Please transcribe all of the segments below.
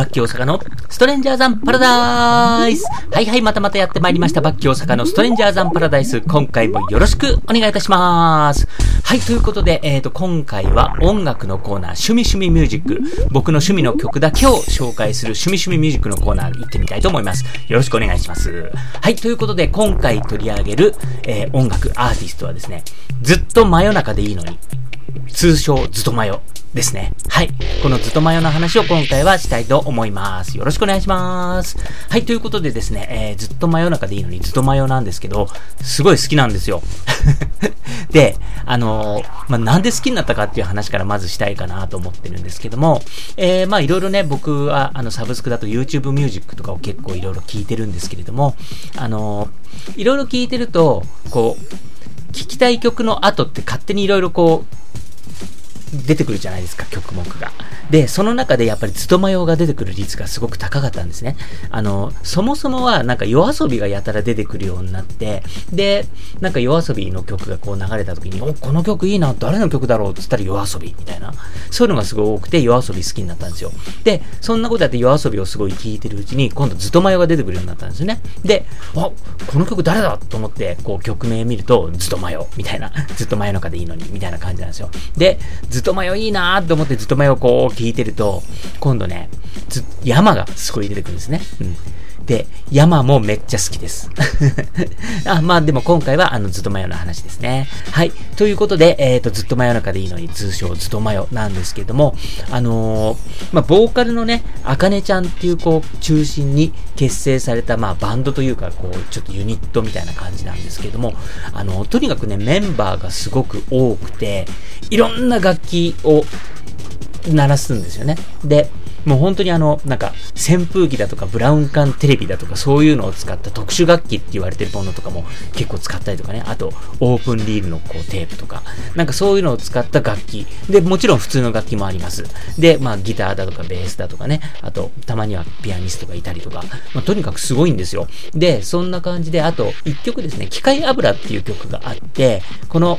バッキー大阪のストレンジャーザンパラダイスはいはい、またまたやってまいりました。バッキー大阪のストレンジャーザンパラダイス。今回もよろしくお願いいたします。はい、ということで、えっ、ー、と、今回は音楽のコーナー、趣味趣味ミュージック。僕の趣味の曲だけを紹介する趣味趣味ミュージックのコーナー行ってみたいと思います。よろしくお願いします。はい、ということで、今回取り上げる、えー、音楽アーティストはですね、ずっと真夜中でいいのに、通称ずっとまよですね。はい。このずとまよの話を今回はしたいと思います。よろしくお願いします。はい。ということでですね、えー、ずっと真夜中でいいのにずっと真夜なんですけど、すごい好きなんですよ。で、あのー、まあ、なんで好きになったかっていう話からまずしたいかなと思ってるんですけども、えー、まあいろいろね、僕はあのサブスクだと YouTube ミュージックとかを結構いろいろ聞いてるんですけれども、あのー、いろいろ聞いてると、こう、聞きたい曲の後って勝手にいろいろこう、出てくるじゃないですか、曲目が。で、その中でやっぱりずとまよが出てくる率がすごく高かったんですね。あの、そもそもはなんか夜遊びがやたら出てくるようになって、で、なんか夜遊びの曲がこう流れた時に、お、この曲いいな、誰の曲だろうって言ったら夜遊びみたいな。そういうのがすごい多くて夜遊び好きになったんですよ。で、そんなことやって夜遊びをすごい聴いてるうちに、今度ずとまよが出てくるようになったんですよね。で、あ、この曲誰だと思って、こう曲名見ると、ずとまよみたいな。ずっと真夜中でいいのに、みたいな感じなんですよ。で、ずっとマヨいいなーって思ってずっとマヨこう聞いてると、今度ね、ず、山がすごい出てくるんですね。うん。で、山もめっちゃ好きです。あまあでも今回はあのずっとマヨの話ですね。はい。ということで、えっ、ー、と、ずっと真夜中でいいのに通称ずっとマヨなんですけども、あのー、まあボーカルのね、あかねちゃんっていうこう中心に結成されたまあバンドというかこうちょっとユニットみたいな感じなんですけども、あのー、とにかくね、メンバーがすごく多くて、いろんな楽器を鳴らすんですよね。で、もう本当にあの、なんか、扇風機だとか、ブラウン管テレビだとか、そういうのを使った特殊楽器って言われてるものとかも結構使ったりとかね。あと、オープンリールのこうテープとか、なんかそういうのを使った楽器。で、もちろん普通の楽器もあります。で、まあ、ギターだとか、ベースだとかね。あと、たまにはピアニストがいたりとか、まあ、とにかくすごいんですよ。で、そんな感じで、あと、一曲ですね、機械油っていう曲があって、この、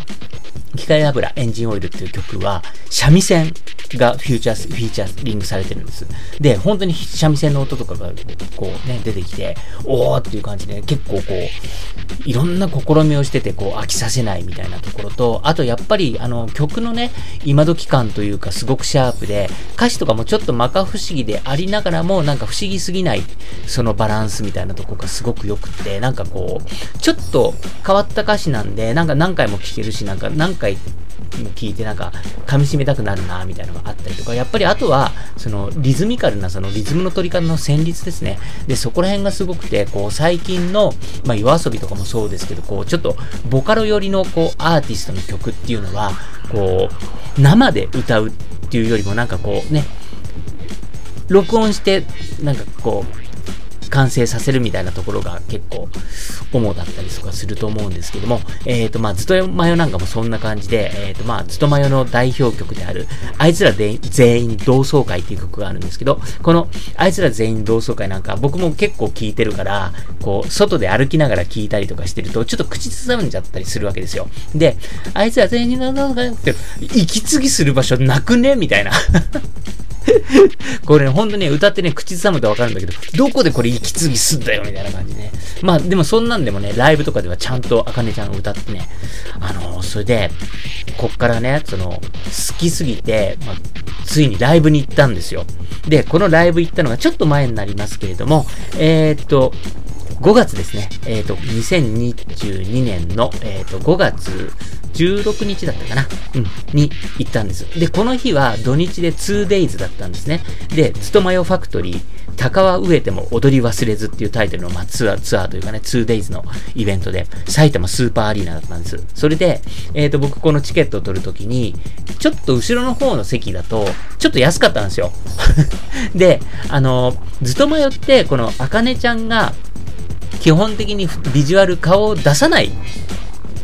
機械油、エンジンオイルっていう曲は、三味線がフューチャー、フィーチャーリングされてるんです。で、本当に三味線の音とかが、こうね、出てきて、おーっていう感じで、結構こう、いろんな試みをしてて、こう、飽きさせないみたいなところと、あとやっぱり、あの、曲のね、今時感というか、すごくシャープで、歌詞とかもちょっと摩訶不思議でありながらも、なんか不思議すぎない、そのバランスみたいなとこがすごく良くって、なんかこう、ちょっと変わった歌詞なんで、なんか何回も聴けるし、なんか何回聞いてなんか噛み締めたくなるなみたいなのがあったりとか、やっぱりあとは、そのリズミカルなそのリズムの取り方の旋律ですね。で、そこら辺がすごくて、こう最近の、まあ夜遊びとかもそうですけど、こうちょっとボカロ寄りのこうアーティストの曲っていうのは、こう生で歌うっていうよりもなんかこうね、録音して、なんかこう、完成させるみたいなところが結構主だったりとかすると思うんですけども、えっ、ー、と、まあ、ずとマヨなんかもそんな感じで、えっ、ー、と、まあ、ずとマヨの代表曲である、あいつら全員同窓会っていう曲があるんですけど、この、あいつら全員同窓会なんか僕も結構聴いてるから、こう、外で歩きながら聴いたりとかしてると、ちょっと口ずさんじゃったりするわけですよ。で、あいつら全員同窓会って、息継ぎする場所なくね？みたいな これね、ほんとね、歌ってね、口ずさむとわかるんだけど、どこでこれ息継ぎすんだよみたいな感じね。まあ、でもそんなんでもね、ライブとかではちゃんとあかねちゃんが歌ってね、あのー、それで、こっからね、その、好きすぎて、まあ、ついにライブに行ったんですよ。で、このライブ行ったのがちょっと前になりますけれども、えー、っと、5月ですね。えっ、ー、と、2022年の、えっ、ー、と、5月16日だったかな？うん、に行ったんです。で、この日は土日で 2days だったんですね。で、ずとマヨファクトリー、鷹は飢えても踊り忘れずっていうタイトルの、まあ、ツアー、ツアーというかね、2days のイベントで、埼玉スーパーアリーナだったんです。それで、えっ、ー、と、僕このチケットを取るときに、ちょっと後ろの方の席だと、ちょっと安かったんですよ。で、あの、ずとマヨって、この、あかねちゃんが、基本的にビジュアル顔を出さない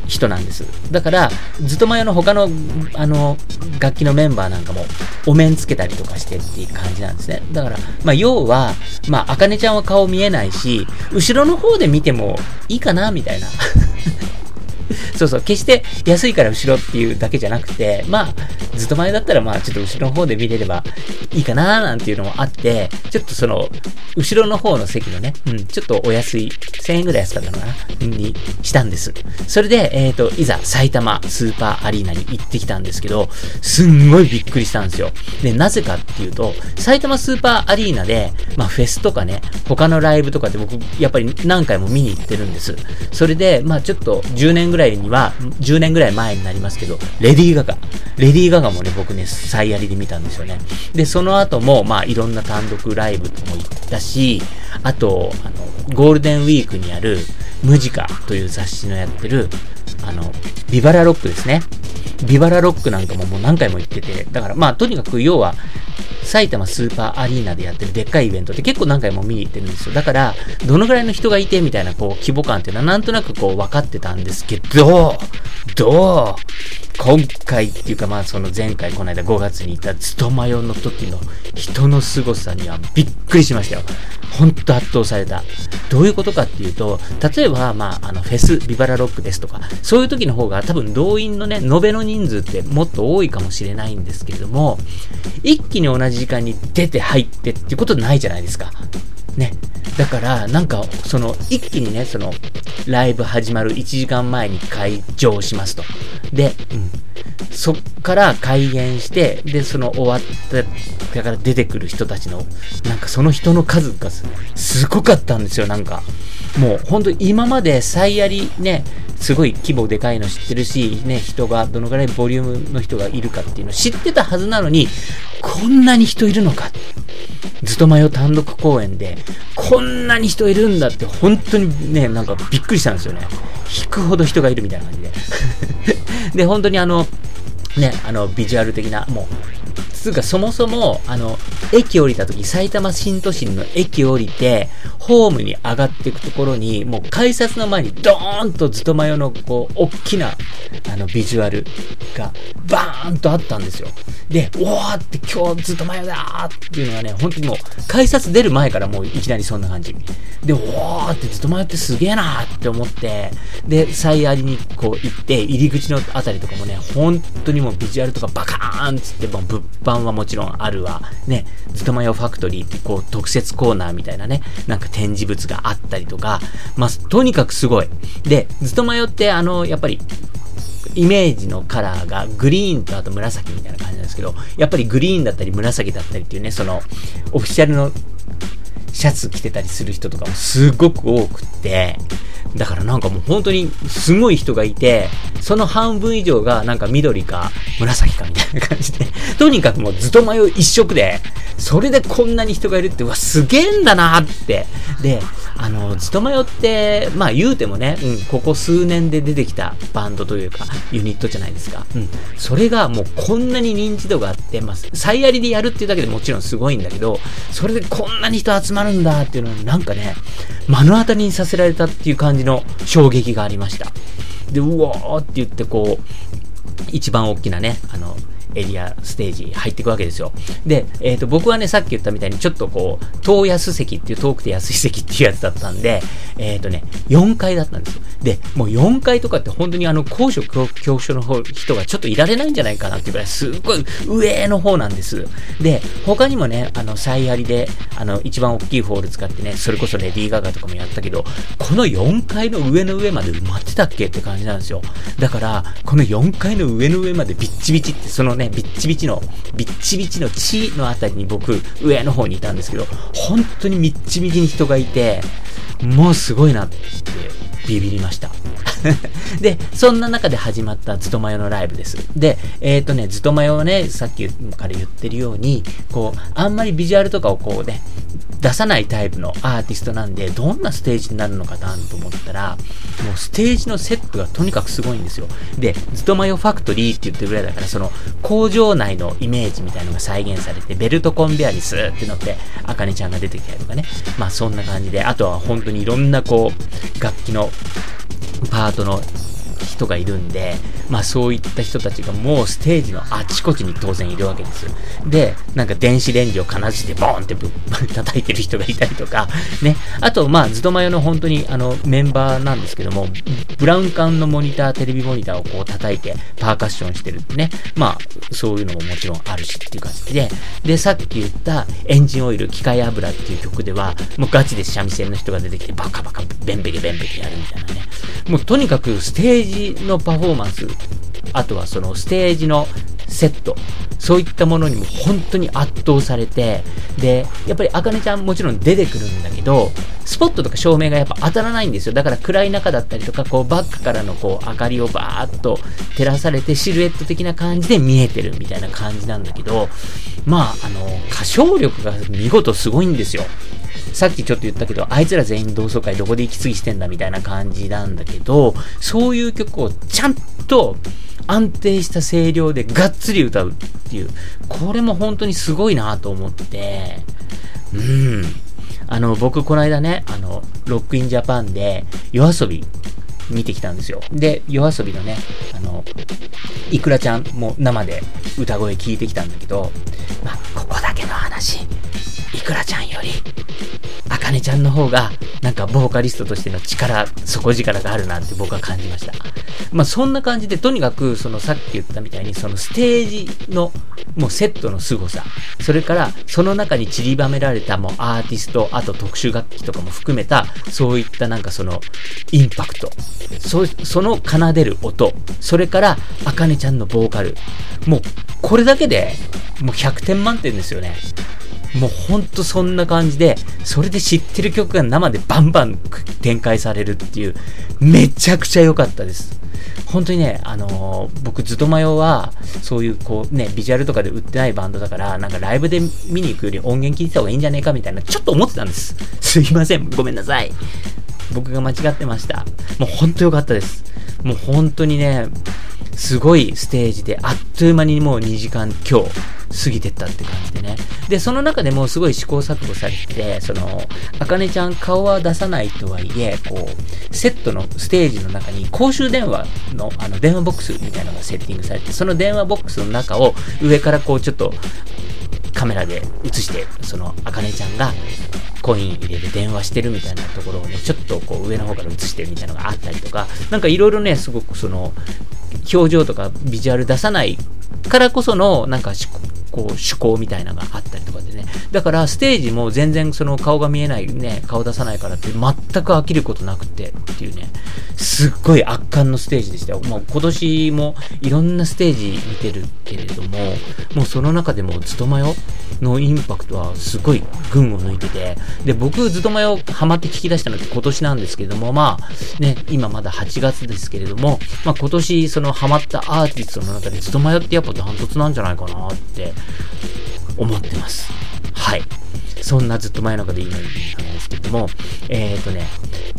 人なんです。だから、ずっと前の他の、あの、楽器のメンバーなんかも、お面つけたりとかしてっていう感じなんですね。だから、まあ、要は、まあ、あかねちゃんは顔見えないし、後ろの方で見てもいいかな、みたいな そうそう、決して安いから後ろっていうだけじゃなくて、まあ、ずっと前だったらまあ、ちょっと後ろの方で見れればいいかなーなんていうのもあって、ちょっとその、後ろの方の席のね、うん、ちょっとお安い、1000円ぐらい安かったのかなにしたんです。それで、えっ、ー、と、いざ埼玉スーパーアリーナに行ってきたんですけど、すんごいびっくりしたんですよ。で、なぜかっていうと、埼玉スーパーアリーナで、まあ、フェスとかね、他のライブとかで僕、やっぱり何回も見に行ってるんです。それで、まあ、ちょっと10年ぐらいには、10年ぐらい前になりますけど、レディー・ガガ。レディー・ガガもね、僕ね、再やりで見たんですよね。で、その後も、まあ、いろんな単独ライブとも行ったし、あと、あの、ゴールデンウィークにある、ムジカという雑誌のやってる、あの、ビバラロックですね。ビバラロックなんかももう何回も行ってて、だからまあとにかく要は、埼玉スーパーアリーナでやってるでっかいイベントって結構何回も見に行ってるんですよ。だから、どのぐらいの人がいてみたいなこう規模感っていうのはなんとなくこう分かってたんですけど、どう今回っていうかまあその前回この間5月に行ったズトマヨの時の人の凄さにはびっくりしましたよ。ほんと圧倒された。どういうことかっていうと、例えばまああのフェス、ビバラロックですとか、そういう時の方が多分動員のね、延べの人数ってもっと多いかもしれないんですけれども、一気に同じ時間に出て入ってっていうことないじゃないですか。ね。だから、なんか、その、一気にね、その、ライブ始まる1時間前に会場しますと。で、うん。そっから開演して、で、その終わったから出てくる人たちの、なんかその人の数がすごかったんですよ、なんか。もう本当今まで再やりね、すごい規模でかいの知ってるし、ね、人が、どのぐらいボリュームの人がいるかっていうのを知ってたはずなのに、こんなに人いるのか。ずっと迷う単独公演で、こんなに人いるんだって、本当にね、なんかびっくりしたんですよね。引くほど人がいるみたいな感じで。で、本当にあの、ね、あの、ビジュアル的な、もう、つうか、そもそも、あの、駅降りた時、埼玉新都心の駅降りて、ホームに上がっていくところに、もう改札の前にドーンとずっとマヨの、こう、大きな、あの、ビジュアルが、バーンとあったんですよ。で、おーって今日ずっとマヨだーっていうのがね、本当にもう、改札出る前からもういきなりそんな感じ。で、おーってずっとマヨってすげえなーって思って、で、最ありにこう行って、入り口のあたりとかもね、本当にもうビジュアルとかバカーンつって、もう物販はもちろんあるわ。ね、ずとマヨファクトリーってこう特設コーナーみたいなね、なんか展示物があったりとか、まあ、とにかくすごい。で、ずとマヨってあの、やっぱり、イメージのカラーがグリーンとあと紫みたいな感じなんですけど、やっぱりグリーンだったり紫だったりっていうね、その、オフィシャルのシャツ着てたりする人とかもすごく多くって、だからなんかもう本当にすごい人がいて、その半分以上がなんか緑か紫かみたいな感じで、とにかくもうずっと迷う一色で、それでこんなに人がいるって、うわ、すげえんだなって。で、あの、ずっと迷って、まあ言うてもね、うん、ここ数年で出てきたバンドというか、ユニットじゃないですか。うん。それがもうこんなに認知度があって、まあ、再やりでやるっていうだけでもちろんすごいんだけど、それでこんなに人集まるんだっていうのになんかね、目の当たりにさせられたっていう感じの衝撃がありました。で、うわーって言ってこう、一番大きなね、あの、エリア、ステージ入っていくわけですよ。で、えっ、ー、と、僕はね、さっき言ったみたいに、ちょっとこう、遠安席っていう遠くて安い席っていうやつだったんで、えっ、ー、とね、4階だったんですよ。で、もう4階とかって本当にあの、高所恐怖症の方、人がちょっといられないんじゃないかなっていうぐらい、すっごい上の方なんです。で、他にもね、あの、再ありで、あの、一番大きいホール使ってね、それこそレディー・ガガとかもやったけど、この4階の上の上まで埋まってたっけって感じなんですよ。だから、この4階の上の上までビッチビチって、そのね、ビッチビチの、ビッチビチの地のあたりに僕、上の方にいたんですけど、本当にみっちみちに人がいて、もうすごいなってビビりました。で、そんな中で始まったズトマヨのライブです。で、えっ、ー、とね、ズトマヨはね、さっきから言ってるように、こう、あんまりビジュアルとかをこうね、出さないタイプのアーティストなんで、どんなステージになるのかなと思ったら、もうステージのセットがとにかくすごいんですよ。で、ズトマヨファクトリーって言ってるぐらいだから、その工場内のイメージみたいなのが再現されて、ベルトコンベアリスーってのって、あかねちゃんが出てきたりとかね。まあそんな感じで、あとは本当にいろんなこう、楽器のパートの人がいるんで、まあそういった人たちがもうステージのあちこちに当然いるわけですよ。で、なんか電子レンジをかなしてボーンってぶっ叩いてる人がいたりとか、ね。あと、まあ、ずっとマヨの本当にあのメンバーなんですけども、ブラウン管のモニター、テレビモニターをこう叩いてパーカッションしてるってね。まあ、そういうのももちろんあるしっていう感じで、で、さっき言ったエンジンオイル、機械油っていう曲では、もうガチで三味線の人が出てきてバカバカベンベケベンベケやるみたいなね。もうとにかくステージのパフォーマンス、あとはそのステージのセット、そういったものにも本当に圧倒されて、で、やっぱりあかねちゃんもちろん出てくるんだけど、スポットとか照明がやっぱ当たらないんですよ。だから暗い中だったりとか、こうバックからのこう明かりをバーッと照らされてシルエット的な感じで見えてるみたいな感じなんだけど、まあ、あの、歌唱力が見事すごいんですよ。さっきちょっと言ったけど、あいつら全員同窓会どこで息継ぎしてんだみたいな感じなんだけど、そういう曲をちゃんと安定した声量でがっつり歌うっていう、これも本当にすごいなと思って、うん。あの、僕この間ね、あの、ロックインジャパンで夜遊び見てきたんですよ。で、夜遊びのね、あの、いくらちゃんも生で歌声聞いてきたんだけど、まあ、ここだけの話、いくらちゃんより、かねちゃんの方が、なんかボーカリストとしての力、底力があるなって僕は感じました。まあそんな感じで、とにかく、そのさっき言ったみたいに、そのステージの、もうセットの凄さ、それから、その中に散りばめられたもうアーティスト、あと特殊楽器とかも含めた、そういったなんかその、インパクト、そその奏でる音、それから、あかねちゃんのボーカル、もう、これだけで、もう100点満点ですよね。もうほんとそんな感じで、それで知ってる曲が生でバンバン展開されるっていう、めちゃくちゃ良かったです。本当にね、あのー、僕、ずっとマヨは、そういう、こうね、ビジュアルとかで売ってないバンドだから、なんかライブで見に行くより音源聞いてた方がいいんじゃねえかみたいな、ちょっと思ってたんです。すいません、ごめんなさい。僕が間違ってました。もう本当良かったです。もう本当にね、すごいステージで、あっという間にもう2時間今日、過ぎてったって感じでね。で、その中でもすごい試行錯誤されてて、その、あかねちゃん顔は出さないとはいえ、こう、セットのステージの中に公衆電話のあの電話ボックスみたいなのがセッティングされて、その電話ボックスの中を上からこうちょっとカメラで映して、その、あかねちゃんがコイン入れて電話してるみたいなところをね、ちょっとこう上の方から映してるみたいなのがあったりとか、なんかいろいろね、すごくその、表情とかビジュアル出さないからこその、なんかこう、趣向みたいなのがあったりとかでね。だから、ステージも全然その顔が見えないね、顔出さないからって全く飽きることなくてっていうね、すっごい圧巻のステージでしたよ。もう今年もいろんなステージ見てるけれども、もうその中でもずっとマヨのインパクトはすごい群を抜いてて、で、僕ずっとマヨハマって聞き出したのって今年なんですけれども、まあ、ね、今まだ8月ですけれども、まあ今年そのハマったアーティストの中でずっとマヨってやっぱダントツなんじゃないかなって思ってます。はい。そんなずっと前の中で言いのになんですけども、えっ、ー、とね、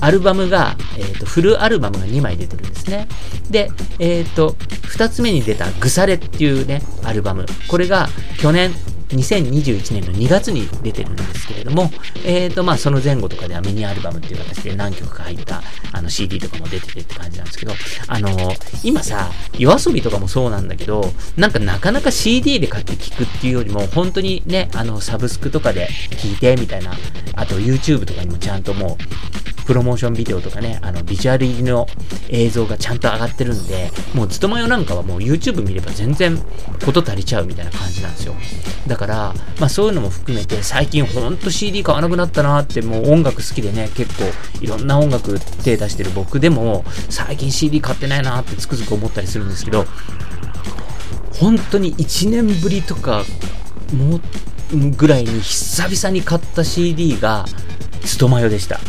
アルバムが、えっ、ー、と、フルアルバムが2枚出てるんですね。で、えっ、ー、と、2つ目に出たグサレっていうね、アルバム。これが去年2021年の2月に出てるんですけれども、えっ、ー、と、まあ、その前後とかではミニアルバムっていう形で何曲か入ったあの CD とかも出ててって感じなんですけど、あのー、今さ、夜遊びとかもそうなんだけど、なんかなかなか CD で買って聴くっていうよりも、本当にね、あの、サブスクとかで聴いてみたいな、あと YouTube とかにもちゃんともう、プロモーションビデオとかね、あの、ビジュアル入りの映像がちゃんと上がってるんで、もうずっとマヨなんかはもう YouTube 見れば全然こと足りちゃうみたいな感じなんですよ。だから、まあそういうのも含めて、最近ほんと CD 買わなくなったなって、もう音楽好きでね、結構いろんな音楽手出してる僕でも、最近 CD 買ってないなってつくづく思ったりするんですけど、本当に1年ぶりとか、もぐらいに久々に買った CD が、ストマヨでした。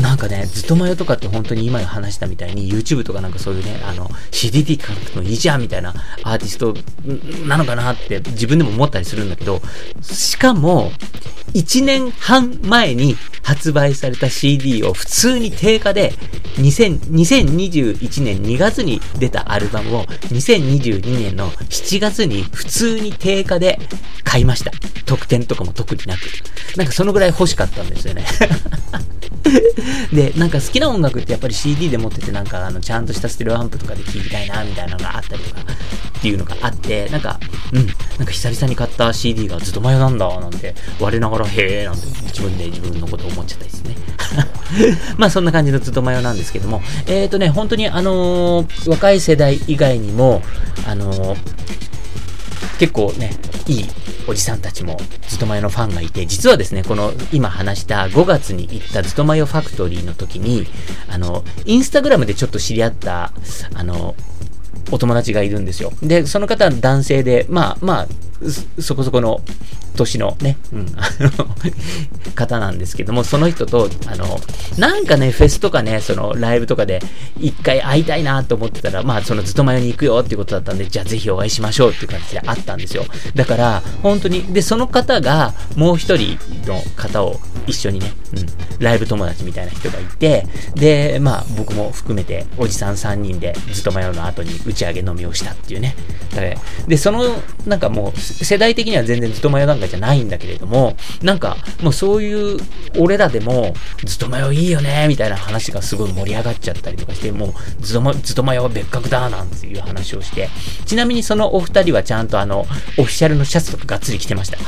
なんかね、ずっとマヨとかって本当に今話したみたいに YouTube とかなんかそういうね、あの、CDT 買ってもいいじゃんみたいなアーティストなのかなって自分でも思ったりするんだけど、しかも、1年半前に発売された CD を普通に定価で2000 2021年2月に出たアルバムを2022年の7月に普通に定価で買いました。特典とかも特になく。なんかそのぐらい欲しかったんですよね。で、なんか好きな音楽ってやっぱり CD で持っててなんかあのちゃんとしたステレオアンプとかで聴きたいなみたいなのがあったりとかっていうのがあって、なんか、うん、なんか久々に買った CD がずっと前なんだなんて我ながらへえなんて自分で自分のこと思っちゃったりですね。まあそんな感じのずっとマヨなんですけども、えっ、ー、とね、本当にあのー、若い世代以外にも、あのー、結構ね、いいおじさんたちもずっと前のファンがいて、実はですね、この今話した5月に行ったずとマヨファクトリーの時に、あの、インスタグラムでちょっと知り合った、あの、お友達がいるんですよ。で、その方は男性で、まあまあ、そこそこの年のね、うん、あの、方なんですけども、その人と、あの、なんかね、フェスとかね、そのライブとかで一回会いたいなと思ってたら、まあ、そのずっと前に行くよっていうことだったんで、じゃあぜひお会いしましょうっていう感じであったんですよ。だから、本当に、で、その方がもう一人の方を一緒にね、うん、ライブ友達みたいな人がいて、で、まあ、僕も含めて、おじさん3人でずっと前の後に打ち上げ飲みをしたっていうね。で、その、なんかもう、世代的には全然ずっと前段階じゃないんだけれども、なんか、もうそういう、俺らでも、ずっとマヨいいよね、みたいな話がすごい盛り上がっちゃったりとかして、もう、ずっと、ずっとマヨは別格だ、なんていう話をして、ちなみにそのお二人はちゃんとあの、オフィシャルのシャツとかがっつり着てました。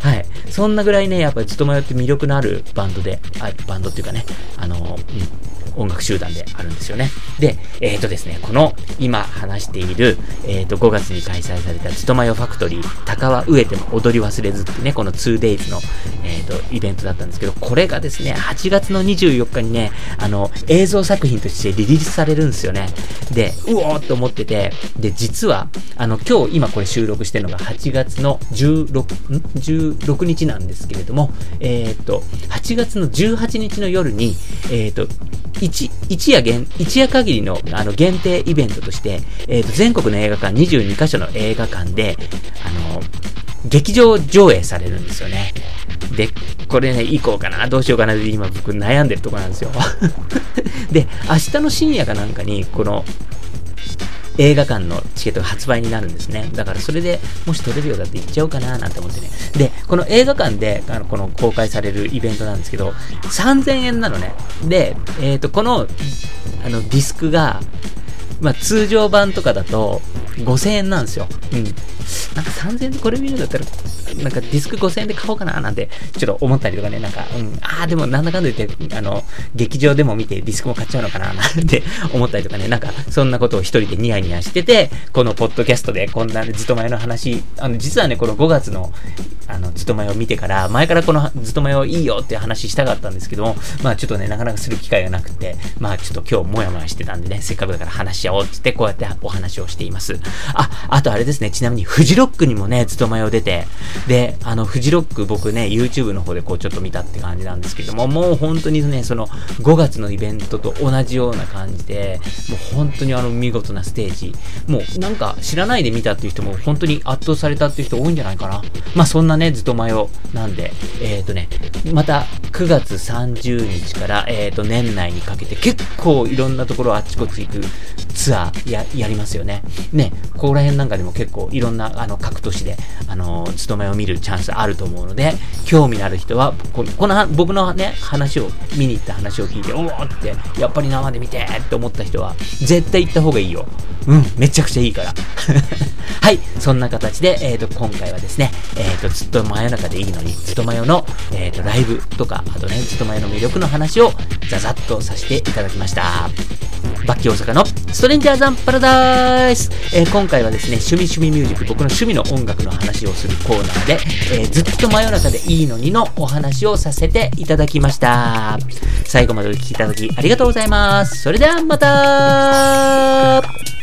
はい。そんなぐらいね、やっぱりずっとマヨって魅力のあるバンドで、あバンドっていうかね、あの、うん音楽集団であるんですよね。で、えっ、ー、とですね、この今話している、えっ、ー、と5月に開催されたつとまよファクトリー、高は飢えても踊り忘れずってね、この 2days の、えっ、ー、と、イベントだったんですけど、これがですね、8月の24日にね、あの、映像作品としてリリースされるんですよね。で、うおーって思ってて、で、実は、あの、今日、今これ収録してるのが8月の16、ん ?16 日なんですけれども、えっ、と、8月の18日の夜に、えっ、と、一、一夜限、一夜限りのあの限定イベントとして、えっ、ー、と、全国の映画館22カ所の映画館で、あの、劇場上映されるんですよね。で、これね、行こうかな、どうしようかなって今僕悩んでるとこなんですよ。で、明日の深夜かなんかに、この、映画館のチケットが発売になるんですね。だからそれでもし撮れるようだって行っちゃおうかななんて思ってね。で、この映画館で、あの、この公開されるイベントなんですけど、3000円なのね。で、えっ、ー、と、この、あの、ディスクが、まあ、通常版とかだと5000円なんですよ。うん。なんか3000円でこれ見るんだったら、なんかディスク5000円で買おうかななんて、ちょっと思ったりとかね、なんか、うん、ああ、でもなんだかんだ言って、あの、劇場でも見てディスクも買っちゃうのかななんて 思ったりとかね、なんか、そんなことを一人でニヤニヤしてて、このポッドキャストでこんなずっと前の話、あの、実はね、この5月の、あの、ずっと前を見てから、前からこのずっと前をいいよって話したかったんですけども、まあちょっとね、なかなかする機会がなくて、まあちょっと今日もやもやしてたんでね、せっかくだから話し合おうって、こうやってお話をしています。あ、あとあれですね、ちなみにフジロックにもね、ずっと前を出て、で、あの、フジロック僕ね、YouTube の方でこうちょっと見たって感じなんですけども、もう本当にね、その5月のイベントと同じような感じで、もう本当にあの見事なステージ、もうなんか知らないで見たっていう人も本当に圧倒されたっていう人多いんじゃないかな。まあそんなね、ずっと前をなんで、えっ、ー、とね、また9月30日から、えっ、ー、と年内にかけて結構いろんなところあっちこっち行くツアーややりますよね。ね、ここら辺なんかでも結構いろんなあの各都市で、あの、勤めを見るチャンスあると思うので、興味のある人は、この僕のね、話を、見に行った話を聞いて、おおって、やっぱり生で見てって思った人は、絶対行った方がいいよ。うん、めちゃくちゃいいから。はい、そんな形で、えっ、ー、と、今回はですね、えっ、ー、と、ずっと真夜中でいいのに、ずっと真夜の、えっ、ー、と、ライブとか、あとね、ずっと真夜の魅力の話を、ざざっとさせていただきました。バッキー大阪のストレンジャーザンパラダイス、えー、今回はですね、趣味趣味ミュージック、僕の趣味の音楽の話をするコーナーで、えー、ずっと真夜中でいいのにのお話をさせていただきました。最後までお聴きいただきありがとうございます。それではまた